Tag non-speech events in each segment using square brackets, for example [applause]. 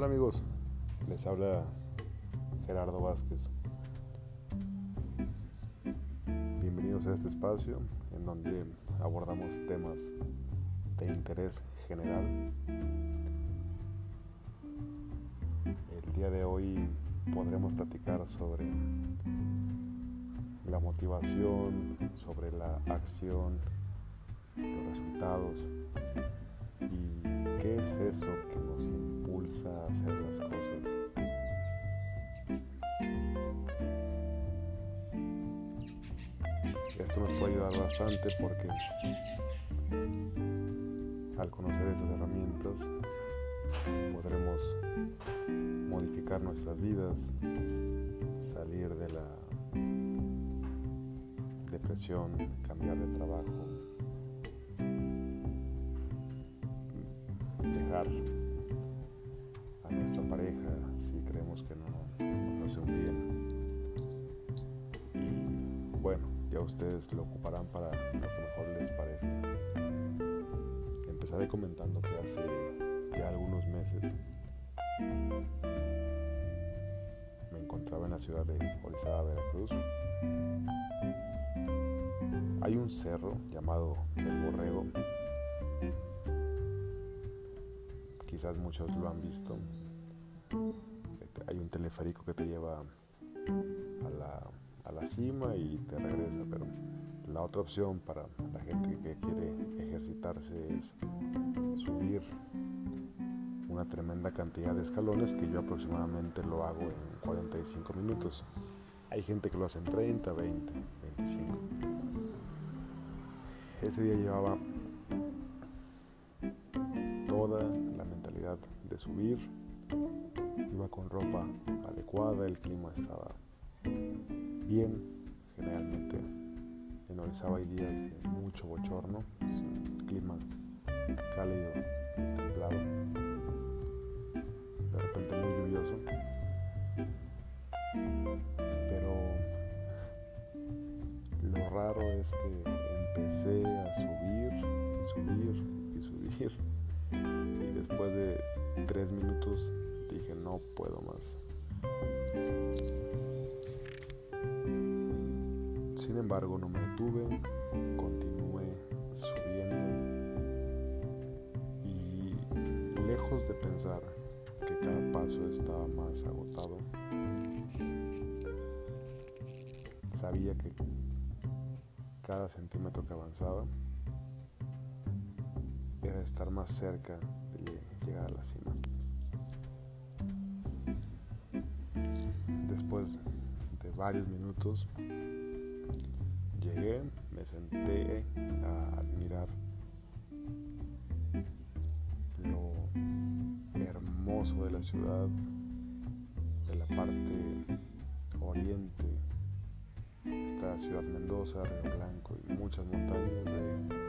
Hola amigos, les habla Gerardo Vázquez. Bienvenidos a este espacio en donde abordamos temas de interés general. El día de hoy podremos platicar sobre la motivación, sobre la acción, los resultados y qué es eso que nos a hacer las cosas. Esto nos puede ayudar bastante porque al conocer esas herramientas podremos modificar nuestras vidas, salir de la depresión, cambiar de trabajo, dejar que no hace un bien. Y bueno, ya ustedes lo ocuparán para lo que mejor les parezca. Empezaré comentando que hace ya algunos meses me encontraba en la ciudad de Orizaba, Veracruz. Hay un cerro llamado El Borrego quizás muchos lo han visto. Hay un teleférico que te lleva a la, a la cima y te regresa, pero la otra opción para la gente que quiere ejercitarse es subir una tremenda cantidad de escalones que yo aproximadamente lo hago en 45 minutos. Hay gente que lo hace en 30, 20, 25. Ese día llevaba toda la mentalidad de subir, con ropa adecuada, el clima estaba bien, generalmente en Orizaba hay días de mucho bochorno, es un clima cálido, templado, de repente muy lluvioso, pero lo raro es que empecé a subir y subir y subir y después de tres minutos no puedo más. Sin embargo no me detuve, continué subiendo y lejos de pensar que cada paso estaba más agotado, sabía que cada centímetro que avanzaba era estar más cerca de llegar a la cima. De varios minutos llegué, me senté a admirar lo hermoso de la ciudad, de la parte oriente, está Ciudad Mendoza, Río Blanco y muchas montañas de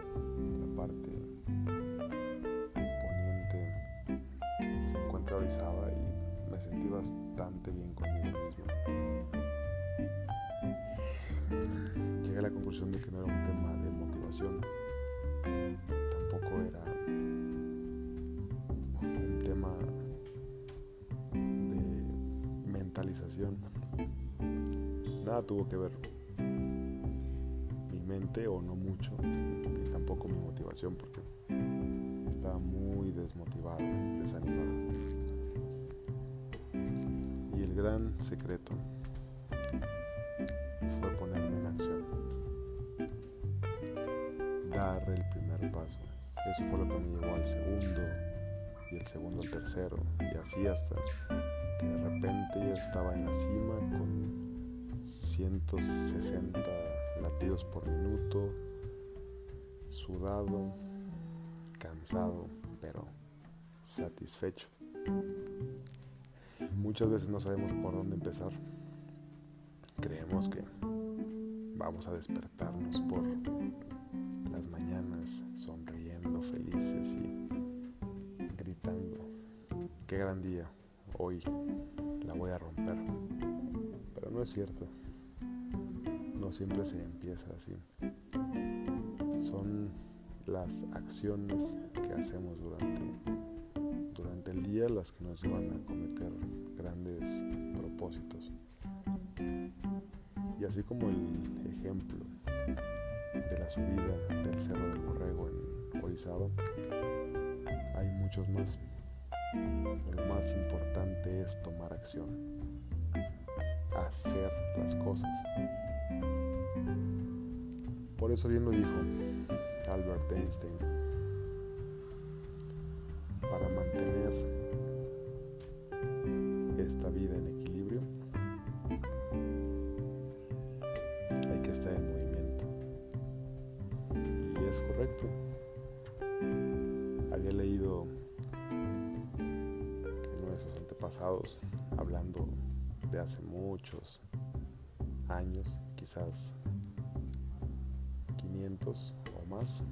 sentí bastante bien conmigo mismo. Llegué a la conclusión de que no era un tema de motivación, tampoco era un tema de mentalización. Nada tuvo que ver mi mente o no mucho, y tampoco mi motivación porque estaba muy desmotivado, desanimado gran secreto fue ponerme en acción, dar el primer paso. Eso fue lo que me llevó al segundo y el segundo al tercero y así hasta que de repente ya estaba en la cima con 160 latidos por minuto, sudado, cansado, pero satisfecho. Muchas veces no sabemos por dónde empezar. Creemos que vamos a despertarnos por las mañanas sonriendo, felices y gritando, qué gran día, hoy la voy a romper. Pero no es cierto, no siempre se empieza así. Son las acciones que hacemos durante las que nos llevan a cometer grandes propósitos. Y así como el ejemplo de la subida del Cerro del Borrego en Orizaba, hay muchos más. Lo más importante es tomar acción, hacer las cosas. Por eso bien lo dijo Albert Einstein, Había leído que nuestros antepasados, hablando de hace muchos años, quizás 500 o más,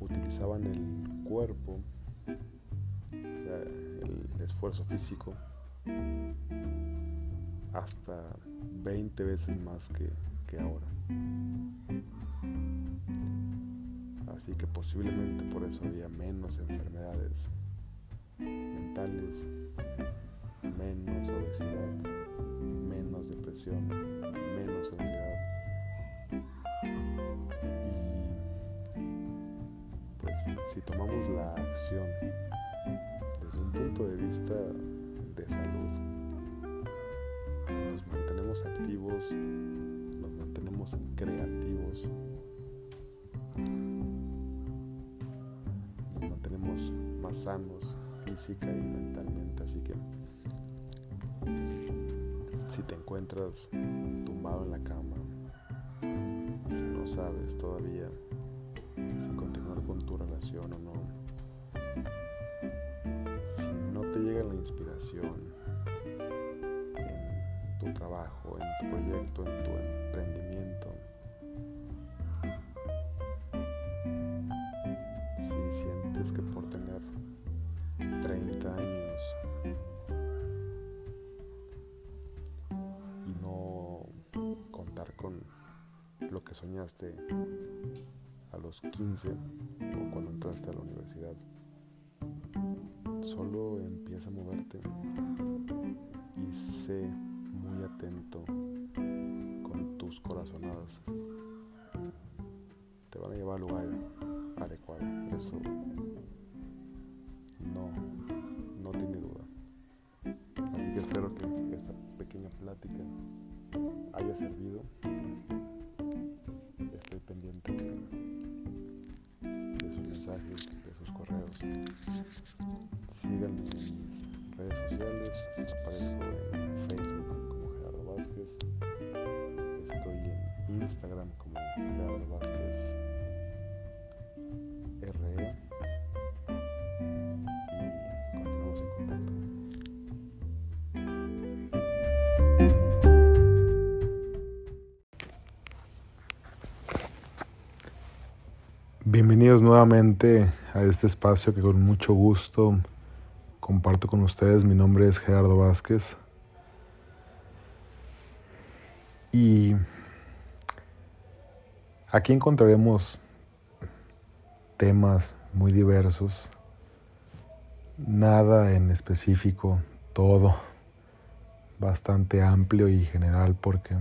utilizaban el cuerpo, el esfuerzo físico, hasta 20 veces más que, que ahora. Así que posiblemente por eso había menos enfermedades mentales, menos obesidad, menos depresión, menos ansiedad. Y pues si tomamos la acción desde un punto de vista de salud, nos mantenemos activos, nos mantenemos creativos, sanos física y mentalmente. Así que si te encuentras tumbado en la cama, si no sabes todavía si continuar con tu relación o no, si no te llega la inspiración en tu trabajo, en tu proyecto, en tu emprendimiento, si sientes que por tener lo que soñaste a los 15 o cuando entraste a la universidad. Solo empieza a moverte y sé muy atento con tus corazonadas. Te van a llevar al lugar adecuado. Eso no, no tiene duda. Así que espero que esta pequeña plática haya servido. Síganme en mis redes sociales. Aparezco en Facebook como Gerardo Vázquez. Estoy en Instagram como Gerardo Vázquez RE. Y continuamos en contacto. Bienvenidos nuevamente a este espacio que con mucho gusto comparto con ustedes. Mi nombre es Gerardo Vázquez. Y aquí encontraremos temas muy diversos, nada en específico, todo bastante amplio y general porque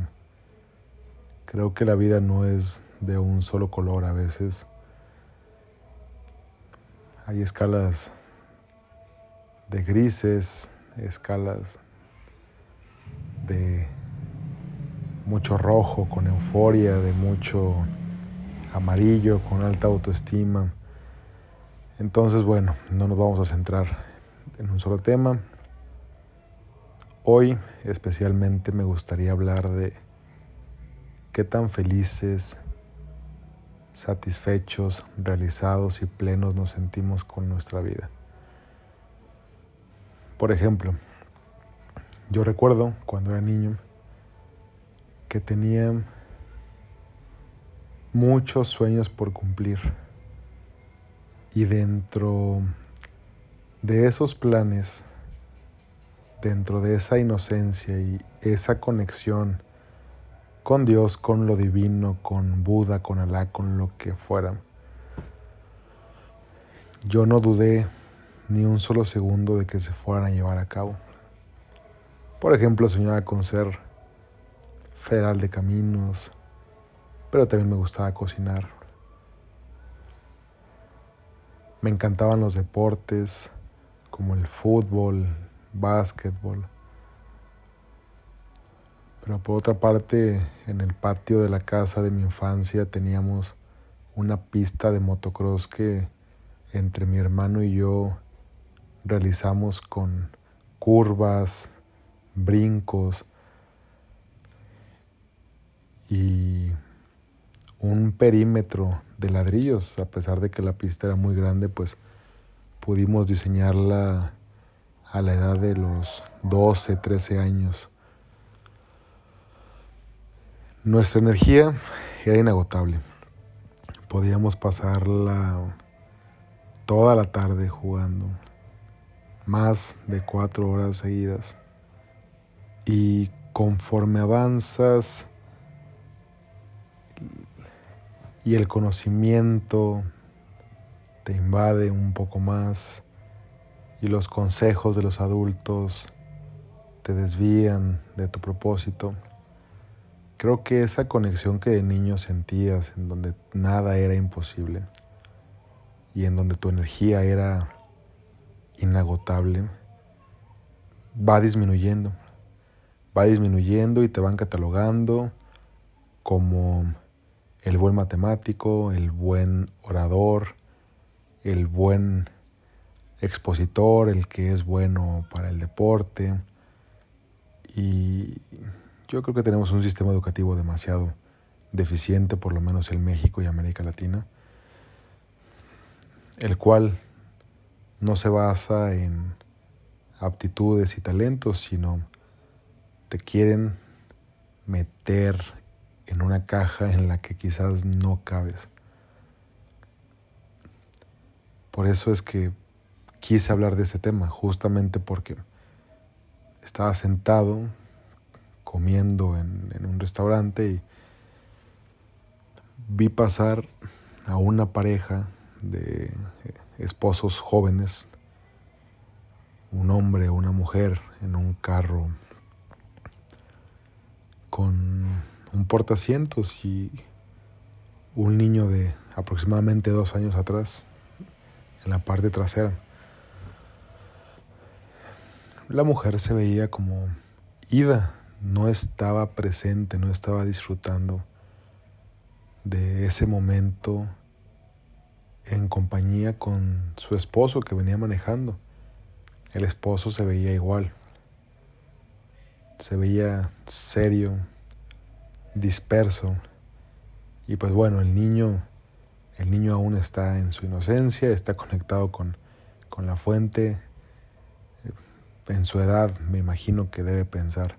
creo que la vida no es de un solo color a veces. Hay escalas de grises, escalas de mucho rojo con euforia, de mucho amarillo con alta autoestima. Entonces, bueno, no nos vamos a centrar en un solo tema. Hoy especialmente me gustaría hablar de qué tan felices, satisfechos, realizados y plenos nos sentimos con nuestra vida. Por ejemplo, yo recuerdo cuando era niño que tenía muchos sueños por cumplir y dentro de esos planes, dentro de esa inocencia y esa conexión con Dios, con lo divino, con Buda, con Alá, con lo que fuera, yo no dudé ni un solo segundo de que se fueran a llevar a cabo. Por ejemplo, soñaba con ser federal de caminos, pero también me gustaba cocinar. Me encantaban los deportes como el fútbol, básquetbol. Pero por otra parte, en el patio de la casa de mi infancia teníamos una pista de motocross que entre mi hermano y yo realizamos con curvas, brincos y un perímetro de ladrillos, a pesar de que la pista era muy grande, pues pudimos diseñarla a la edad de los 12, 13 años. Nuestra energía era inagotable. Podíamos pasarla toda la tarde jugando, más de cuatro horas seguidas. Y conforme avanzas y el conocimiento te invade un poco más y los consejos de los adultos te desvían de tu propósito, creo que esa conexión que de niño sentías en donde nada era imposible, y en donde tu energía era inagotable, va disminuyendo. Va disminuyendo y te van catalogando como el buen matemático, el buen orador, el buen expositor, el que es bueno para el deporte. Y yo creo que tenemos un sistema educativo demasiado deficiente, por lo menos en México y América Latina el cual no se basa en aptitudes y talentos, sino te quieren meter en una caja en la que quizás no cabes. Por eso es que quise hablar de ese tema, justamente porque estaba sentado comiendo en, un restaurante y vi pasar a una pareja de esposos jóvenes, un hombre una mujer en un carro con un portacientos y un niño de aproximadamente dos años atrás en la parte trasera. La mujer se veía como ida, no estaba presente, no estaba disfrutando de ese momento en compañía con su esposo que venía manejando. El esposo se veía igual. Se veía serio, disperso. Y pues bueno, el niño, el niño aún está en su inocencia, está conectado con, con la fuente. En su edad me imagino que debe pensar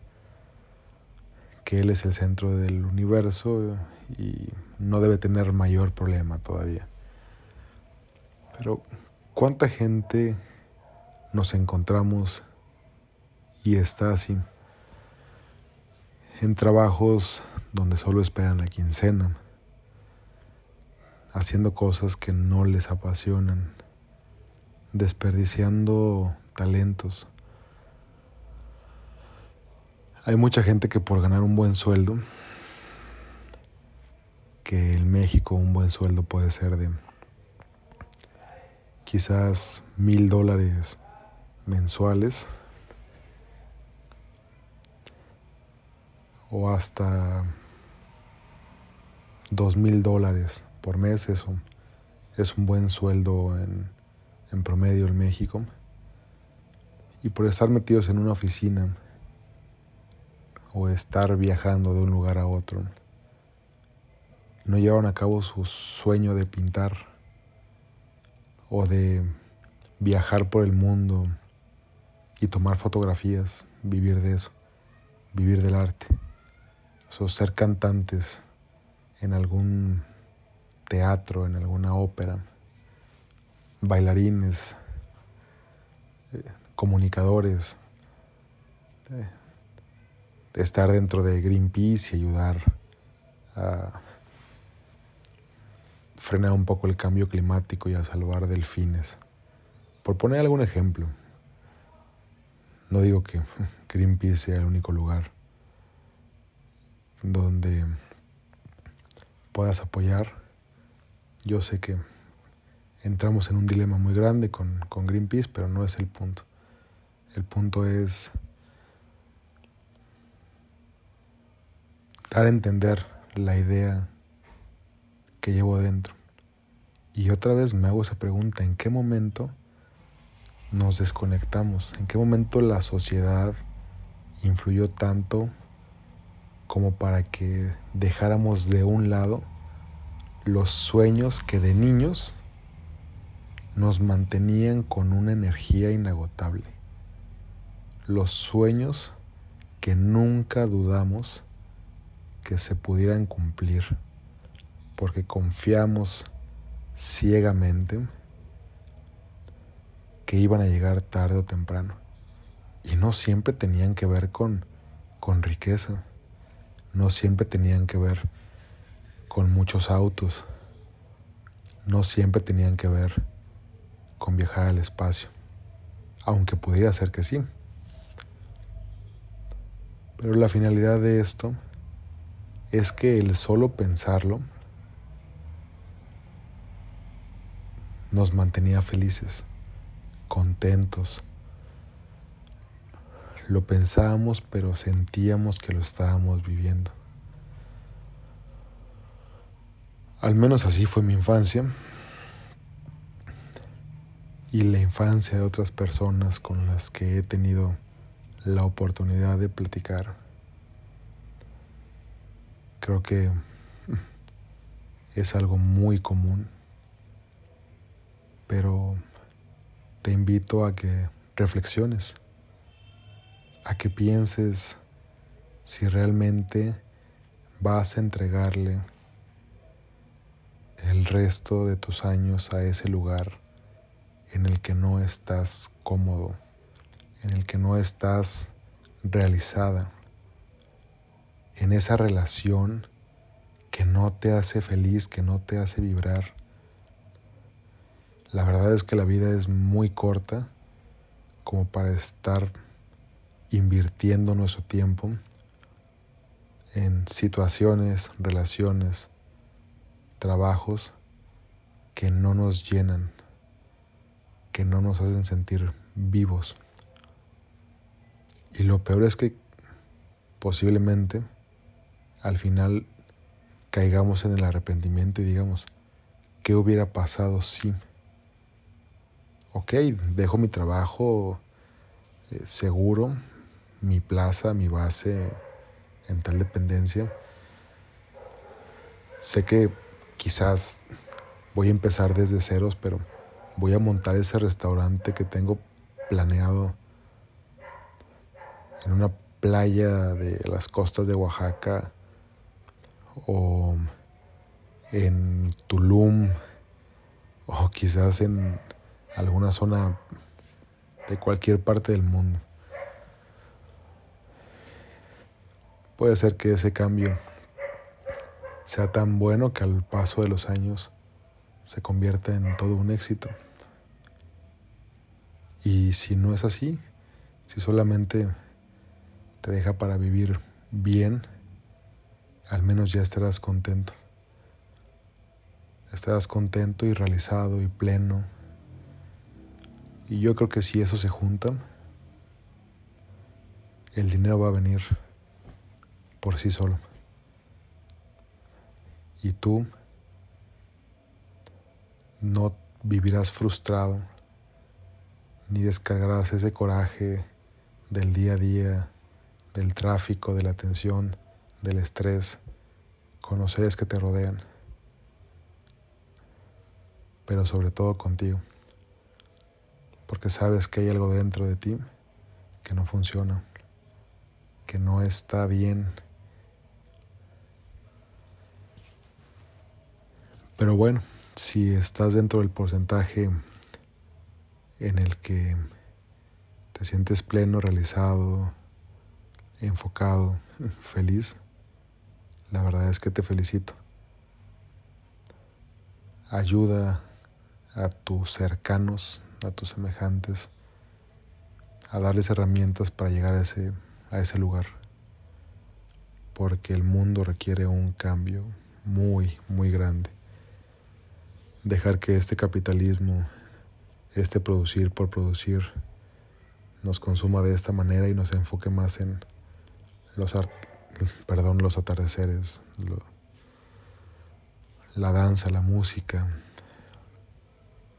que él es el centro del universo y no debe tener mayor problema todavía. Pero ¿cuánta gente nos encontramos y está así? En trabajos donde solo esperan la quincena, haciendo cosas que no les apasionan, desperdiciando talentos. Hay mucha gente que por ganar un buen sueldo, que en México un buen sueldo puede ser de quizás mil dólares mensuales o hasta dos mil dólares por mes. Eso es un buen sueldo en, en promedio en México. Y por estar metidos en una oficina o estar viajando de un lugar a otro, no llevaron a cabo su sueño de pintar o de viajar por el mundo y tomar fotografías, vivir de eso, vivir del arte, o ser cantantes en algún teatro, en alguna ópera, bailarines, eh, comunicadores, eh, estar dentro de Greenpeace y ayudar a frenar un poco el cambio climático y a salvar delfines. Por poner algún ejemplo, no digo que [laughs] Greenpeace sea el único lugar donde puedas apoyar. Yo sé que entramos en un dilema muy grande con, con Greenpeace, pero no es el punto. El punto es dar a entender la idea que llevo dentro. Y otra vez me hago esa pregunta, ¿en qué momento nos desconectamos? ¿En qué momento la sociedad influyó tanto como para que dejáramos de un lado los sueños que de niños nos mantenían con una energía inagotable? Los sueños que nunca dudamos que se pudieran cumplir, porque confiamos ciegamente que iban a llegar tarde o temprano. Y no siempre tenían que ver con, con riqueza, no siempre tenían que ver con muchos autos, no siempre tenían que ver con viajar al espacio, aunque pudiera ser que sí. Pero la finalidad de esto es que el solo pensarlo nos mantenía felices, contentos. Lo pensábamos, pero sentíamos que lo estábamos viviendo. Al menos así fue mi infancia y la infancia de otras personas con las que he tenido la oportunidad de platicar. Creo que es algo muy común, pero te invito a que reflexiones, a que pienses si realmente vas a entregarle el resto de tus años a ese lugar en el que no estás cómodo, en el que no estás realizada en esa relación que no te hace feliz, que no te hace vibrar. La verdad es que la vida es muy corta como para estar invirtiendo nuestro tiempo en situaciones, relaciones, trabajos que no nos llenan, que no nos hacen sentir vivos. Y lo peor es que posiblemente al final caigamos en el arrepentimiento y digamos, ¿qué hubiera pasado si? Ok, dejo mi trabajo eh, seguro, mi plaza, mi base en tal dependencia. Sé que quizás voy a empezar desde ceros, pero voy a montar ese restaurante que tengo planeado en una playa de las costas de Oaxaca o en Tulum o quizás en alguna zona de cualquier parte del mundo. Puede ser que ese cambio sea tan bueno que al paso de los años se convierta en todo un éxito. Y si no es así, si solamente te deja para vivir bien, al menos ya estarás contento. Estarás contento y realizado y pleno. Y yo creo que si eso se junta, el dinero va a venir por sí solo. Y tú no vivirás frustrado, ni descargarás ese coraje del día a día, del tráfico, de la tensión del estrés con los seres que te rodean, pero sobre todo contigo, porque sabes que hay algo dentro de ti que no funciona, que no está bien. Pero bueno, si estás dentro del porcentaje en el que te sientes pleno, realizado, enfocado, [laughs] feliz, la verdad es que te felicito. ayuda a tus cercanos, a tus semejantes, a darles herramientas para llegar a ese, a ese lugar. Porque el mundo requiere un cambio muy, muy grande. Dejar que este capitalismo, este producir por producir, nos consuma de esta manera y nos enfoque más en los, perdón, los atardeceres, la danza, la música,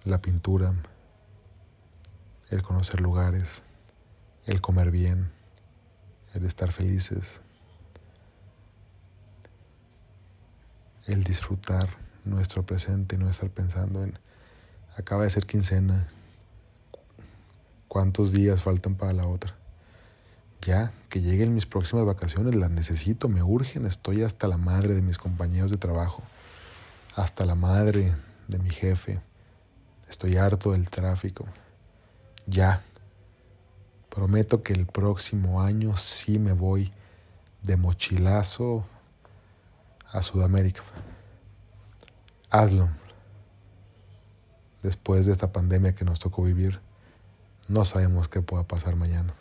la pintura, el conocer lugares, el comer bien, el estar felices, el disfrutar nuestro presente y no estar pensando en, acaba de ser quincena, cuántos días faltan para la otra. Ya, que lleguen mis próximas vacaciones, las necesito, me urgen, estoy hasta la madre de mis compañeros de trabajo, hasta la madre de mi jefe, estoy harto del tráfico. Ya, prometo que el próximo año sí me voy de mochilazo a Sudamérica. Hazlo. Después de esta pandemia que nos tocó vivir, no sabemos qué pueda pasar mañana.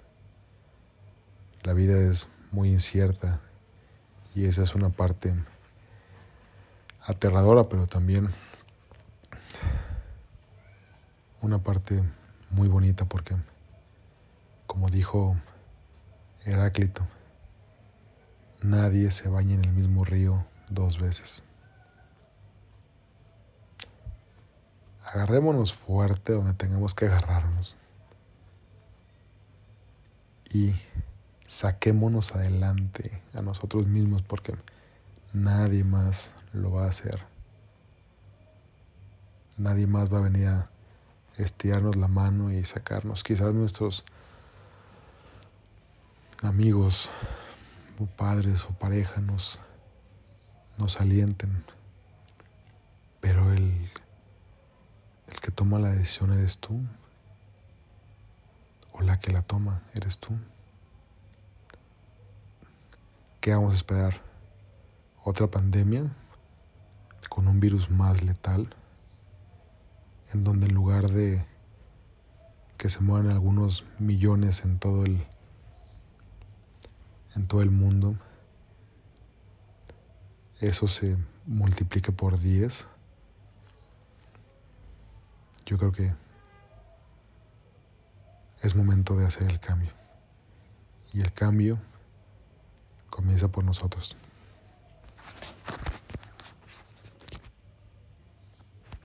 La vida es muy incierta y esa es una parte aterradora, pero también una parte muy bonita porque, como dijo Heráclito, nadie se baña en el mismo río dos veces. Agarrémonos fuerte donde tengamos que agarrarnos y saquémonos adelante a nosotros mismos porque nadie más lo va a hacer. Nadie más va a venir a estirarnos la mano y sacarnos. Quizás nuestros amigos o padres o pareja nos, nos alienten, pero el, el que toma la decisión eres tú o la que la toma eres tú. ¿Qué vamos a esperar? ¿Otra pandemia con un virus más letal? En donde en lugar de que se muevan algunos millones en todo el en todo el mundo, eso se multiplique por 10. Yo creo que es momento de hacer el cambio. Y el cambio comienza por nosotros.